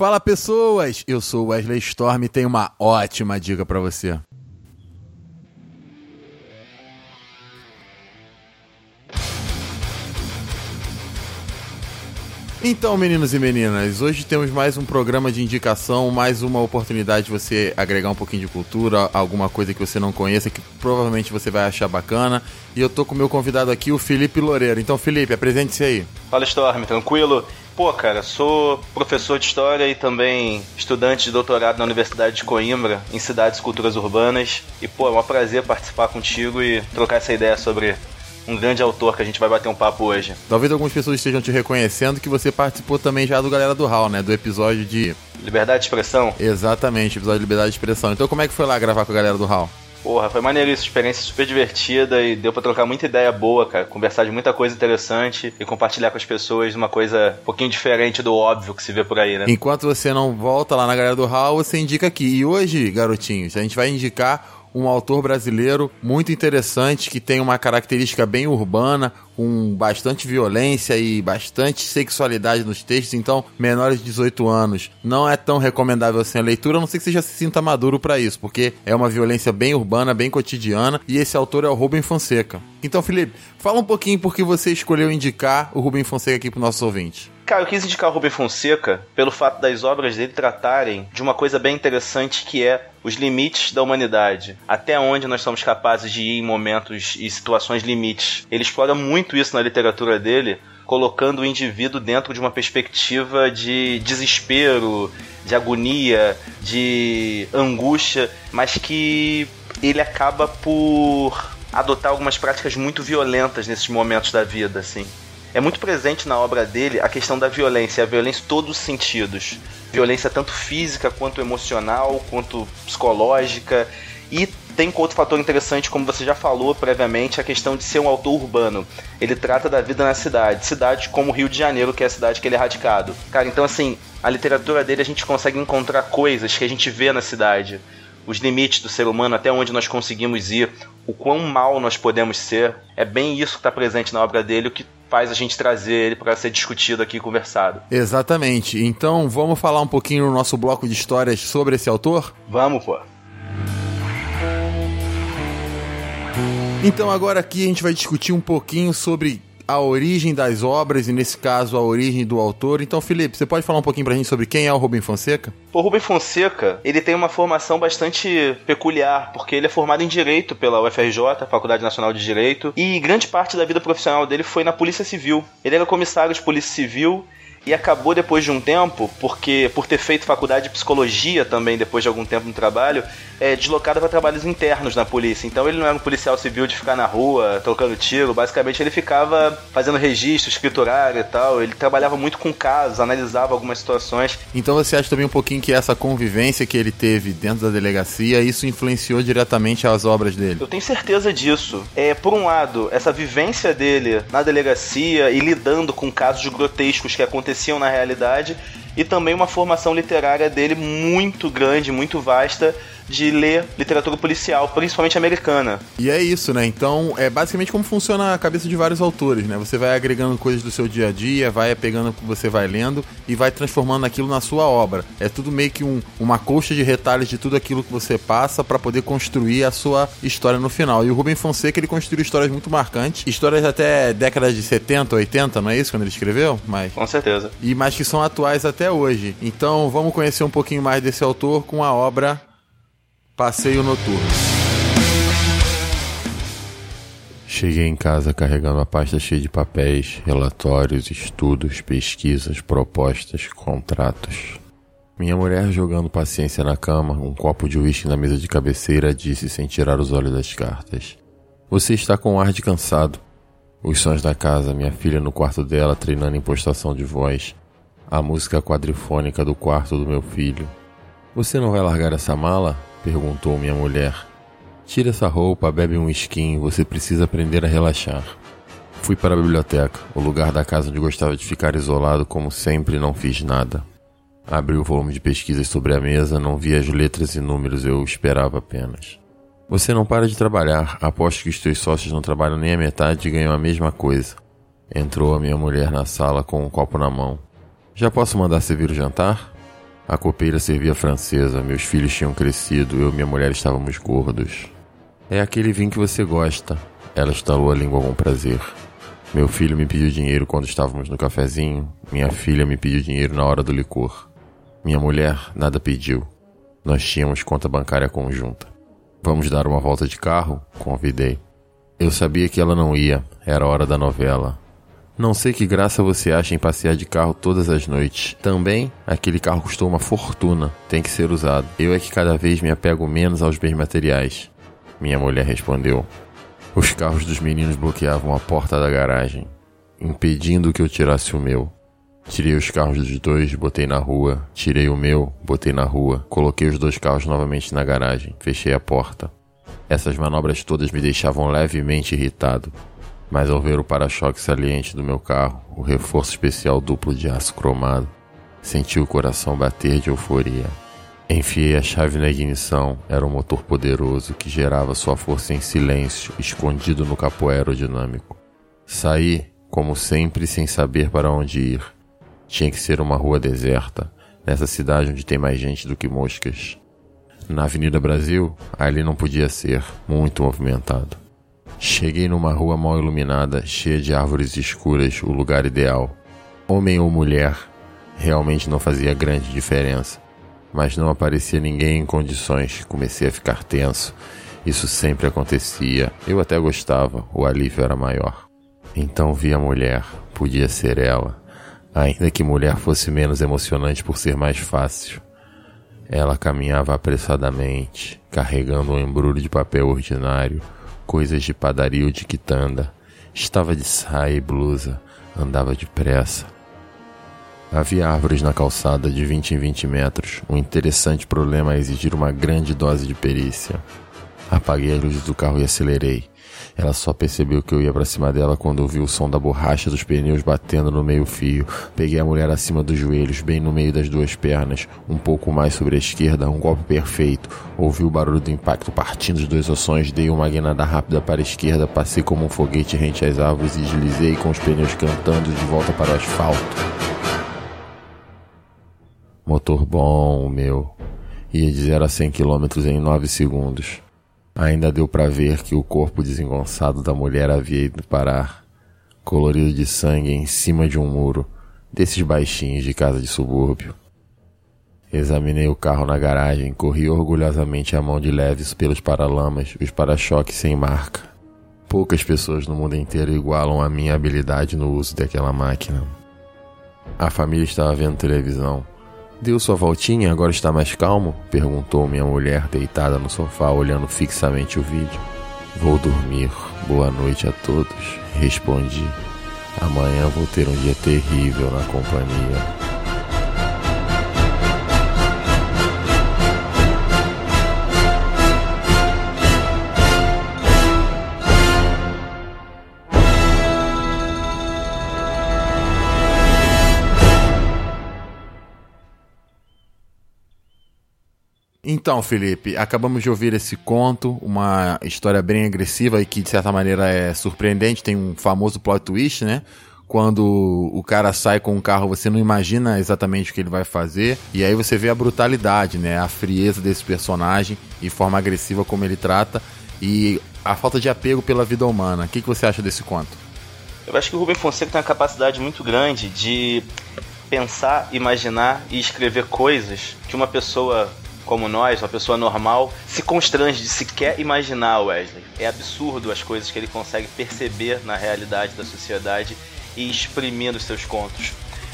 Fala pessoas, eu sou Wesley Storm e tenho uma ótima dica para você. Então, meninos e meninas, hoje temos mais um programa de indicação, mais uma oportunidade de você agregar um pouquinho de cultura, alguma coisa que você não conheça, que provavelmente você vai achar bacana. E eu tô com o meu convidado aqui, o Felipe Loureiro. Então, Felipe, apresente-se aí. Fala, Storm, tranquilo? Pô, cara, sou professor de história e também estudante de doutorado na Universidade de Coimbra, em cidades e culturas urbanas. E, pô, é um prazer participar contigo e trocar essa ideia sobre um grande autor que a gente vai bater um papo hoje. Talvez algumas pessoas estejam te reconhecendo que você participou também já do Galera do Hall, né? Do episódio de. Liberdade de expressão? Exatamente, episódio de Liberdade de Expressão. Então como é que foi lá gravar com a galera do Hall? Porra, foi maneiríssimo, experiência super divertida e deu pra trocar muita ideia boa, cara. Conversar de muita coisa interessante e compartilhar com as pessoas uma coisa um pouquinho diferente do óbvio que se vê por aí, né? Enquanto você não volta lá na galera do Hall, você indica aqui. E hoje, garotinhos, a gente vai indicar um autor brasileiro muito interessante que tem uma característica bem urbana, com bastante violência e bastante sexualidade nos textos, então menores de 18 anos não é tão recomendável assim a leitura, a não sei que você já se sinta maduro para isso, porque é uma violência bem urbana, bem cotidiana, e esse autor é o Rubem Fonseca. Então, Felipe, fala um pouquinho por que você escolheu indicar o Rubem Fonseca aqui para nossos ouvintes. Cara, eu quis indicar o Rubem Fonseca pelo fato das obras dele tratarem de uma coisa bem interessante que é os limites da humanidade. Até onde nós somos capazes de ir em momentos e situações limites. Ele explora muito isso na literatura dele, colocando o indivíduo dentro de uma perspectiva de desespero, de agonia, de angústia, mas que ele acaba por adotar algumas práticas muito violentas nesses momentos da vida, assim é muito presente na obra dele a questão da violência, a violência em todos os sentidos. Violência tanto física quanto emocional, quanto psicológica. E tem outro fator interessante, como você já falou previamente, a questão de ser um autor urbano. Ele trata da vida na cidade, cidade como Rio de Janeiro, que é a cidade que ele é radicado. Cara, então assim, a literatura dele a gente consegue encontrar coisas que a gente vê na cidade os limites do ser humano, até onde nós conseguimos ir, o quão mal nós podemos ser. É bem isso que está presente na obra dele, o que faz a gente trazer ele para ser discutido aqui e conversado. Exatamente. Então vamos falar um pouquinho no nosso bloco de histórias sobre esse autor? Vamos, pô. Então agora aqui a gente vai discutir um pouquinho sobre a origem das obras e, nesse caso, a origem do autor. Então, Felipe, você pode falar um pouquinho pra gente sobre quem é o Rubem Fonseca? O Rubem Fonseca, ele tem uma formação bastante peculiar, porque ele é formado em Direito pela UFRJ, Faculdade Nacional de Direito, e grande parte da vida profissional dele foi na Polícia Civil. Ele era comissário de Polícia Civil e acabou depois de um tempo, porque por ter feito faculdade de psicologia também depois de algum tempo no trabalho, é, deslocado para trabalhos internos na polícia. Então ele não era um policial civil de ficar na rua trocando tiro, basicamente ele ficava fazendo registro escriturário e tal. Ele trabalhava muito com casos, analisava algumas situações. Então você acha também um pouquinho que essa convivência que ele teve dentro da delegacia, isso influenciou diretamente as obras dele? Eu tenho certeza disso. É, por um lado, essa vivência dele na delegacia e lidando com casos grotescos que aconteciam aconteciam na realidade e também uma formação literária dele muito grande, muito vasta de ler literatura policial, principalmente americana. E é isso, né? Então, é basicamente como funciona a cabeça de vários autores, né? Você vai agregando coisas do seu dia a dia, vai pegando o que você vai lendo e vai transformando aquilo na sua obra. É tudo meio que um, uma colcha de retalhos de tudo aquilo que você passa para poder construir a sua história no final. E o Rubem Fonseca, ele construiu histórias muito marcantes, histórias até décadas de 70, 80, não é isso quando ele escreveu? Mas Com certeza. E mais que são atuais até hoje. Então, vamos conhecer um pouquinho mais desse autor com a obra Passeio noturno. Cheguei em casa carregando a pasta cheia de papéis, relatórios, estudos, pesquisas, propostas, contratos. Minha mulher, jogando paciência na cama, um copo de uísque na mesa de cabeceira, disse sem tirar os olhos das cartas: Você está com um ar de cansado. Os sons da casa, minha filha no quarto dela treinando impostação de voz, a música quadrifônica do quarto do meu filho. Você não vai largar essa mala? perguntou minha mulher. Tira essa roupa, bebe um skin, você precisa aprender a relaxar. Fui para a biblioteca, o lugar da casa onde gostava de ficar isolado, como sempre, não fiz nada. Abri o volume de pesquisas sobre a mesa, não vi as letras e números, eu esperava apenas. Você não para de trabalhar, aposto que os teus sócios não trabalham nem a metade e ganham a mesma coisa. Entrou a minha mulher na sala com um copo na mão. Já posso mandar servir o jantar? A copeira servia francesa, meus filhos tinham crescido, eu e minha mulher estávamos gordos. É aquele vinho que você gosta. Ela estalou a língua com prazer. Meu filho me pediu dinheiro quando estávamos no cafezinho, minha filha me pediu dinheiro na hora do licor. Minha mulher nada pediu. Nós tínhamos conta bancária conjunta. Vamos dar uma volta de carro? Convidei. Eu sabia que ela não ia, era hora da novela. Não sei que graça você acha em passear de carro todas as noites. Também, aquele carro custou uma fortuna, tem que ser usado. Eu é que cada vez me apego menos aos bens materiais. Minha mulher respondeu. Os carros dos meninos bloqueavam a porta da garagem, impedindo que eu tirasse o meu. Tirei os carros dos dois, botei na rua. Tirei o meu, botei na rua. Coloquei os dois carros novamente na garagem. Fechei a porta. Essas manobras todas me deixavam levemente irritado. Mas ao ver o para-choque saliente do meu carro, o reforço especial duplo de aço cromado, senti o coração bater de euforia. Enfiei a chave na ignição, era um motor poderoso que gerava sua força em silêncio, escondido no capô aerodinâmico. Saí, como sempre, sem saber para onde ir. Tinha que ser uma rua deserta, nessa cidade onde tem mais gente do que moscas. Na Avenida Brasil, ali não podia ser, muito movimentado. Cheguei numa rua mal iluminada, cheia de árvores escuras, o lugar ideal. Homem ou mulher, realmente não fazia grande diferença. Mas não aparecia ninguém em condições, comecei a ficar tenso. Isso sempre acontecia, eu até gostava, o alívio era maior. Então vi a mulher, podia ser ela, ainda que mulher fosse menos emocionante por ser mais fácil. Ela caminhava apressadamente, carregando um embrulho de papel ordinário coisas de padaria ou de quitanda. Estava de saia e blusa, andava depressa. Havia árvores na calçada de 20 em 20 metros, um interessante problema a exigir uma grande dose de perícia. Apaguei as luzes do carro e acelerei. Ela só percebeu que eu ia para cima dela quando ouviu o som da borracha dos pneus batendo no meio-fio. Peguei a mulher acima dos joelhos, bem no meio das duas pernas, um pouco mais sobre a esquerda, um golpe perfeito. Ouvi o barulho do impacto partindo os dois ossões, dei uma guinada rápida para a esquerda, passei como um foguete rente às árvores e deslizei com os pneus cantando de volta para o asfalto. Motor bom, meu. Ia de 0 a 100 km em 9 segundos. Ainda deu para ver que o corpo desengonçado da mulher havia ido parar, colorido de sangue em cima de um muro, desses baixinhos de casa de subúrbio. Examinei o carro na garagem, corri orgulhosamente a mão de leves pelos paralamas, os para-choques sem marca. Poucas pessoas no mundo inteiro igualam a minha habilidade no uso daquela máquina. A família estava vendo televisão. Deu sua voltinha, agora está mais calmo? Perguntou minha mulher deitada no sofá, olhando fixamente o vídeo. Vou dormir. Boa noite a todos. Respondi. Amanhã vou ter um dia terrível na companhia. Então, Felipe, acabamos de ouvir esse conto, uma história bem agressiva e que de certa maneira é surpreendente, tem um famoso plot twist, né? Quando o cara sai com o carro, você não imagina exatamente o que ele vai fazer, e aí você vê a brutalidade, né? A frieza desse personagem e forma agressiva como ele trata e a falta de apego pela vida humana. O que, que você acha desse conto? Eu acho que o Rubem Fonseca tem uma capacidade muito grande de pensar, imaginar e escrever coisas que uma pessoa como nós, uma pessoa normal, se constrange de sequer imaginar Wesley. É absurdo as coisas que ele consegue perceber na realidade da sociedade e exprimir nos seus contos.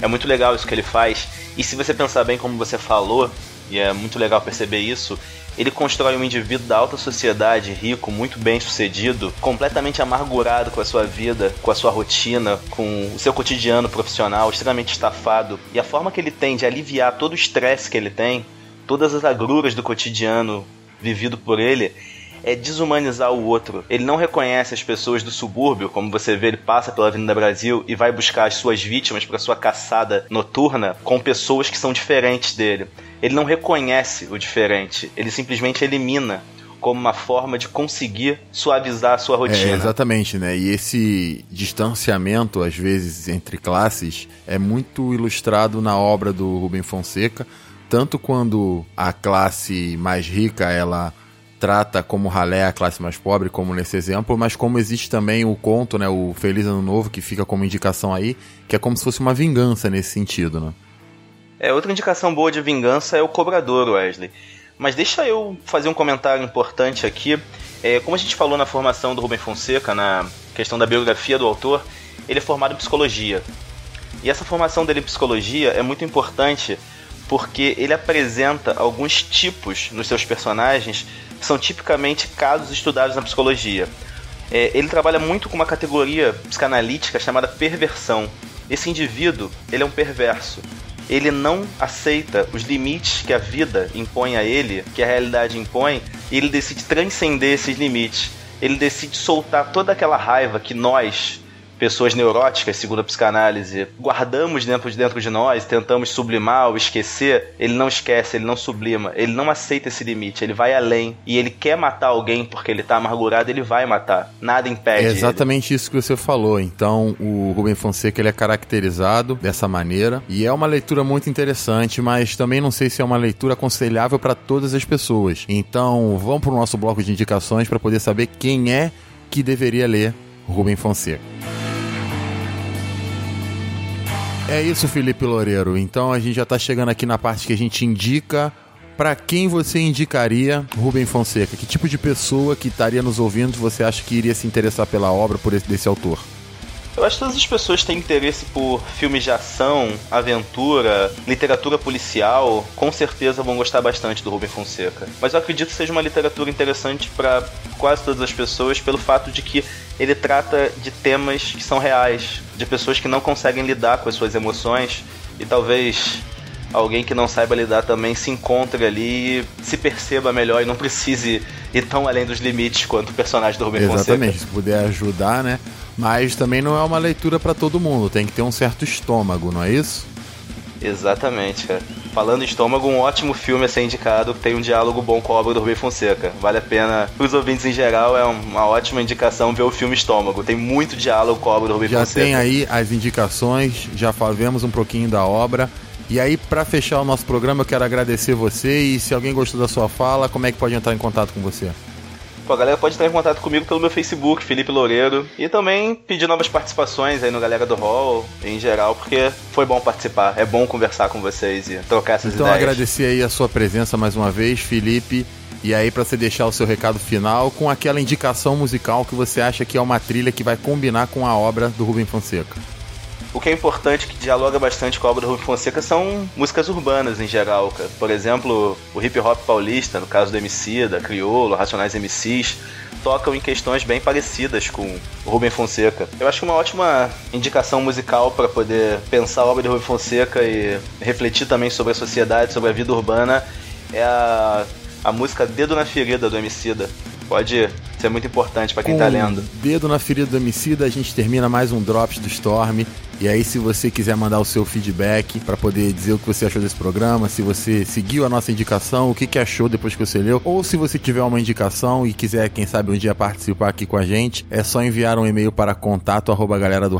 É muito legal isso que ele faz. E se você pensar bem como você falou, e é muito legal perceber isso, ele constrói um indivíduo da alta sociedade, rico, muito bem sucedido, completamente amargurado com a sua vida, com a sua rotina, com o seu cotidiano profissional, extremamente estafado. E a forma que ele tem de aliviar todo o estresse que ele tem todas as agruras do cotidiano vivido por ele é desumanizar o outro. Ele não reconhece as pessoas do subúrbio, como você vê, ele passa pela Avenida Brasil e vai buscar as suas vítimas para sua caçada noturna com pessoas que são diferentes dele. Ele não reconhece o diferente, ele simplesmente elimina como uma forma de conseguir suavizar a sua é, rotina. É, exatamente, né? E esse distanciamento, às vezes, entre classes, é muito ilustrado na obra do Rubem Fonseca, tanto quando a classe mais rica ela trata como ralé a classe mais pobre, como nesse exemplo, mas como existe também o conto, né, o Feliz Ano Novo, que fica como indicação aí, que é como se fosse uma vingança nesse sentido, né? É, outra indicação boa de vingança é o Cobrador, Wesley. Mas deixa eu fazer um comentário importante aqui. É, como a gente falou na formação do Rubem Fonseca, na questão da biografia do autor, ele é formado em psicologia. E essa formação dele em psicologia é muito importante porque ele apresenta alguns tipos nos seus personagens que são tipicamente casos estudados na psicologia. É, ele trabalha muito com uma categoria psicanalítica chamada perversão. Esse indivíduo, ele é um perverso. Ele não aceita os limites que a vida impõe a ele, que a realidade impõe, e ele decide transcender esses limites. Ele decide soltar toda aquela raiva que nós, pessoas neuróticas, segundo a psicanálise, guardamos dentro de dentro de nós, tentamos sublimar ou esquecer, ele não esquece, ele não sublima, ele não aceita esse limite, ele vai além e ele quer matar alguém porque ele tá amargurado, ele vai matar. Nada impede. É exatamente ele. isso que você falou. Então, o Rubem Fonseca ele é caracterizado dessa maneira e é uma leitura muito interessante, mas também não sei se é uma leitura aconselhável para todas as pessoas. Então, vamos para o nosso bloco de indicações para poder saber quem é que deveria ler Rubem Fonseca. É isso, Felipe Loureiro. Então a gente já está chegando aqui na parte que a gente indica para quem você indicaria Rubem Fonseca? Que tipo de pessoa que estaria nos ouvindo você acha que iria se interessar pela obra por esse, desse autor? Eu acho que todas as pessoas têm interesse por filmes de ação, aventura, literatura policial, com certeza vão gostar bastante do Rubem Fonseca. Mas eu acredito que seja uma literatura interessante para quase todas as pessoas pelo fato de que ele trata de temas que são reais, de pessoas que não conseguem lidar com as suas emoções e talvez alguém que não saiba lidar também se encontre ali, se perceba melhor e não precise ir tão além dos limites quanto o personagem do Rubem Exatamente, Fonseca. Exatamente, se puder ajudar, né? Mas também não é uma leitura para todo mundo, tem que ter um certo estômago, não é isso? Exatamente, cara. Falando em estômago, um ótimo filme a ser indicado, tem um diálogo bom com a obra do Rubem Fonseca. Vale a pena, para os ouvintes em geral, é uma ótima indicação ver o filme Estômago. Tem muito diálogo com a obra do Rubem já Fonseca. Já tem aí as indicações, já falamos um pouquinho da obra. E aí, para fechar o nosso programa, eu quero agradecer você e se alguém gostou da sua fala, como é que pode entrar em contato com você? Pô, a galera pode entrar em contato comigo pelo meu Facebook, Felipe Loureiro. E também pedir novas participações aí no Galera do Hall, em geral, porque foi bom participar. É bom conversar com vocês e trocar essas então, ideias. Então agradecer aí a sua presença mais uma vez, Felipe. E aí, para você deixar o seu recado final com aquela indicação musical que você acha que é uma trilha que vai combinar com a obra do Rubem Fonseca. O que é importante, que dialoga bastante com a obra do Rubem Fonseca, são músicas urbanas em geral. Cara. Por exemplo, o hip hop paulista, no caso do MC, da Criolo, Racionais MCs, tocam em questões bem parecidas com o Rubem Fonseca. Eu acho uma ótima indicação musical para poder pensar a obra do Rubem Fonseca e refletir também sobre a sociedade, sobre a vida urbana, é a, a música Dedo na Ferida do Emicida. Pode ser muito importante para quem com tá lendo. Dedo na ferida do Emicida, a gente termina mais um Drops do Storm. E aí, se você quiser mandar o seu feedback para poder dizer o que você achou desse programa, se você seguiu a nossa indicação, o que, que achou depois que você leu, ou se você tiver uma indicação e quiser, quem sabe, um dia participar aqui com a gente, é só enviar um e-mail para contato galera do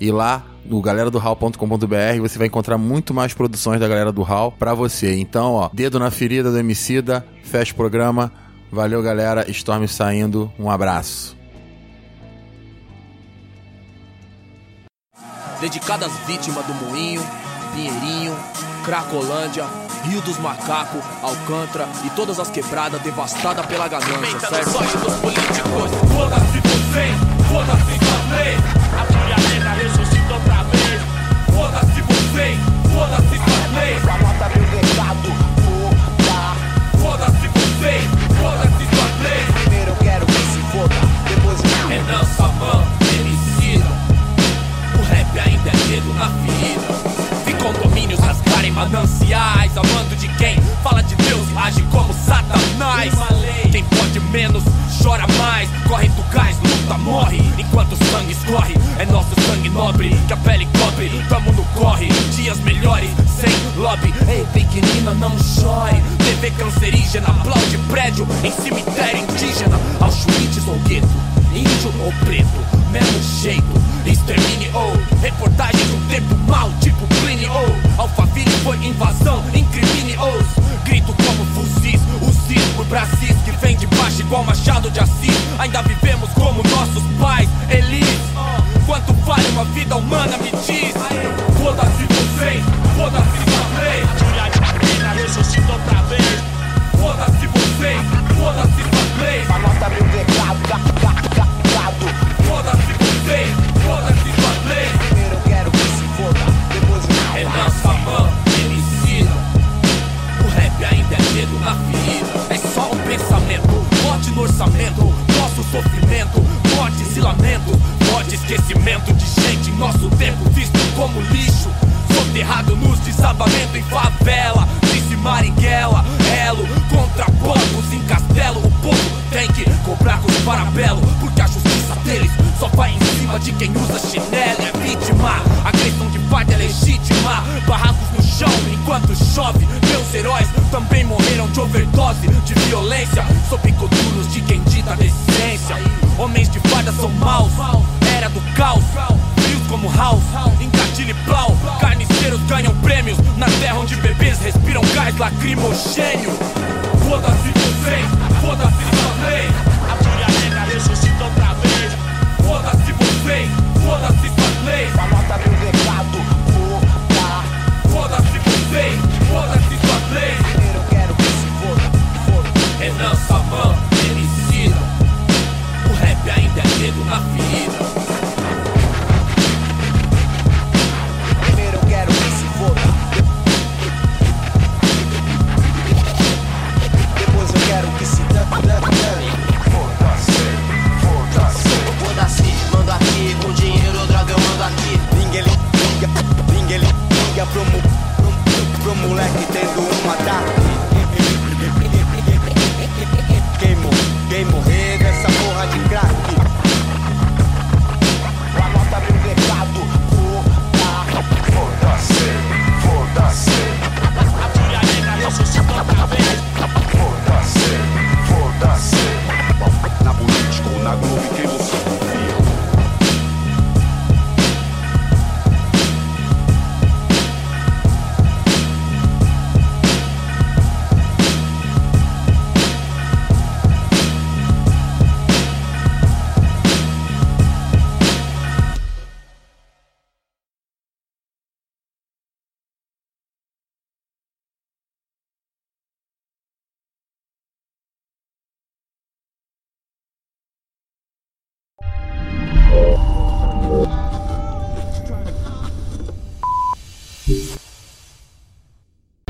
e lá no galera do hall.com.br você vai encontrar muito mais produções da galera do Hall para você. Então, ó, dedo na ferida do Emicida, fecha o programa. Valeu, galera. Storm saindo. Um abraço. dedicada às vítimas do Moinho, Pinheirinho, Cracolândia, Rio dos Macacos, Alcântara e todas as quebradas devastadas pela ganância, certo? dos políticos, foda-se você, foda-se você, mananciais, amando de quem fala de Deus e age como Satanás. Quem pode menos, chora mais, corre do gás, luta, morre. Enquanto o sangue escorre, é nosso sangue nobre que a pele cobre. Tamo no corre, dias melhores, sem lobby. Ei, pequenina, não chore. TV cancerígena, aplaude prédio em cemitério de quem usa chinelo é vítima. Agressão de parte é legítima. Barracos no chão enquanto chove. Meus heróis também morreram de overdose de violência. Sou picoduros de quem dita decência. Homens de farda são maus. Era do caos. Frios como House, engatilha e plau. Carniceiros ganham prêmios na terra onde bebês respiram gás lacrimogênio. Foda-se vocês.